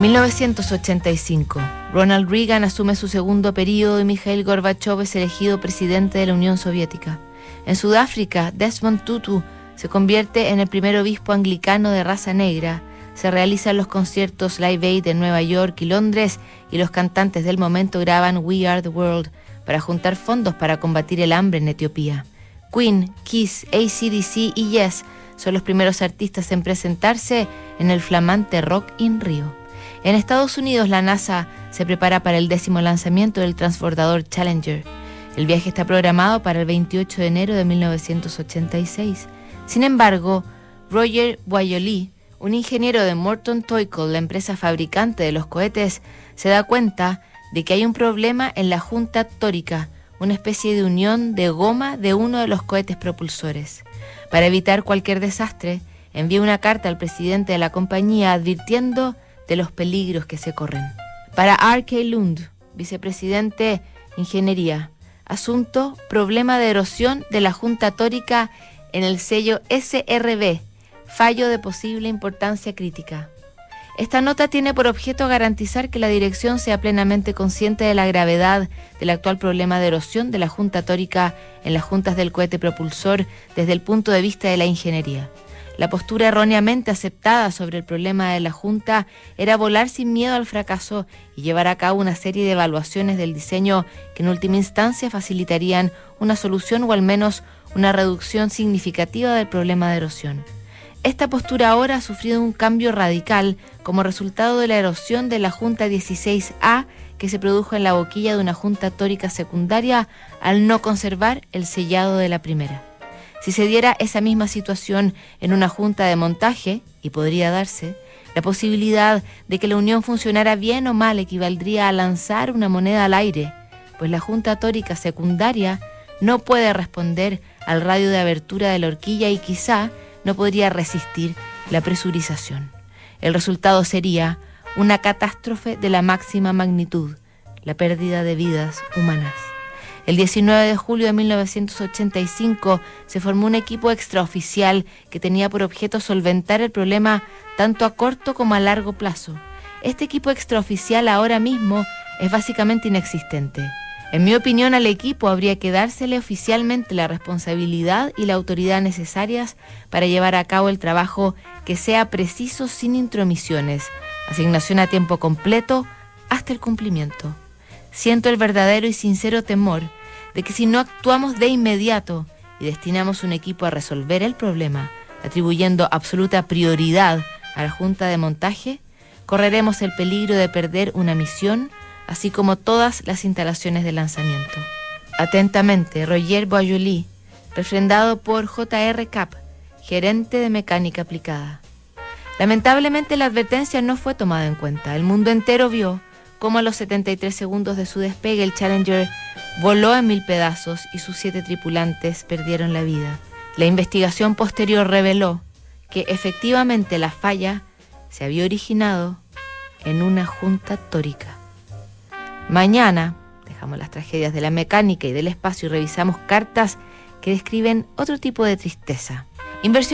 1985. Ronald Reagan asume su segundo periodo y Mikhail Gorbachev es elegido presidente de la Unión Soviética. En Sudáfrica, Desmond Tutu se convierte en el primer obispo anglicano de raza negra. Se realizan los conciertos Live Aid en Nueva York y Londres y los cantantes del momento graban We Are the World para juntar fondos para combatir el hambre en Etiopía. Queen, Kiss, ACDC y Yes son los primeros artistas en presentarse en el flamante Rock in Rio. En Estados Unidos, la NASA se prepara para el décimo lanzamiento del transbordador Challenger. El viaje está programado para el 28 de enero de 1986. Sin embargo, Roger Boyoli, un ingeniero de Morton Toyko, la empresa fabricante de los cohetes, se da cuenta de que hay un problema en la junta tórica, una especie de unión de goma de uno de los cohetes propulsores. Para evitar cualquier desastre, envía una carta al presidente de la compañía advirtiendo de los peligros que se corren. Para R.K. Lund, vicepresidente Ingeniería, asunto problema de erosión de la Junta Tórica en el sello SRB, fallo de posible importancia crítica. Esta nota tiene por objeto garantizar que la dirección sea plenamente consciente de la gravedad del actual problema de erosión de la Junta Tórica en las juntas del cohete propulsor desde el punto de vista de la ingeniería. La postura erróneamente aceptada sobre el problema de la Junta era volar sin miedo al fracaso y llevar a cabo una serie de evaluaciones del diseño que en última instancia facilitarían una solución o al menos una reducción significativa del problema de erosión. Esta postura ahora ha sufrido un cambio radical como resultado de la erosión de la Junta 16A que se produjo en la boquilla de una junta tórica secundaria al no conservar el sellado de la primera. Si se diera esa misma situación en una junta de montaje, y podría darse, la posibilidad de que la unión funcionara bien o mal equivaldría a lanzar una moneda al aire, pues la junta tórica secundaria no puede responder al radio de abertura de la horquilla y quizá no podría resistir la presurización. El resultado sería una catástrofe de la máxima magnitud, la pérdida de vidas humanas. El 19 de julio de 1985 se formó un equipo extraoficial que tenía por objeto solventar el problema tanto a corto como a largo plazo. Este equipo extraoficial ahora mismo es básicamente inexistente. En mi opinión, al equipo habría que dársele oficialmente la responsabilidad y la autoridad necesarias para llevar a cabo el trabajo que sea preciso sin intromisiones, asignación a tiempo completo hasta el cumplimiento. Siento el verdadero y sincero temor de que si no actuamos de inmediato y destinamos un equipo a resolver el problema, atribuyendo absoluta prioridad a la junta de montaje, correremos el peligro de perder una misión, así como todas las instalaciones de lanzamiento. Atentamente, Roger Boyoli, refrendado por J.R. Cap, gerente de mecánica aplicada. Lamentablemente la advertencia no fue tomada en cuenta. El mundo entero vio cómo a los 73 segundos de su despegue el Challenger voló en mil pedazos y sus siete tripulantes perdieron la vida. La investigación posterior reveló que efectivamente la falla se había originado en una junta tórica. Mañana dejamos las tragedias de la mecánica y del espacio y revisamos cartas que describen otro tipo de tristeza. Inversión